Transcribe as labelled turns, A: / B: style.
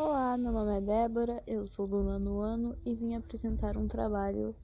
A: Olá, meu nome é Débora, eu sou do nono ano e vim apresentar um trabalho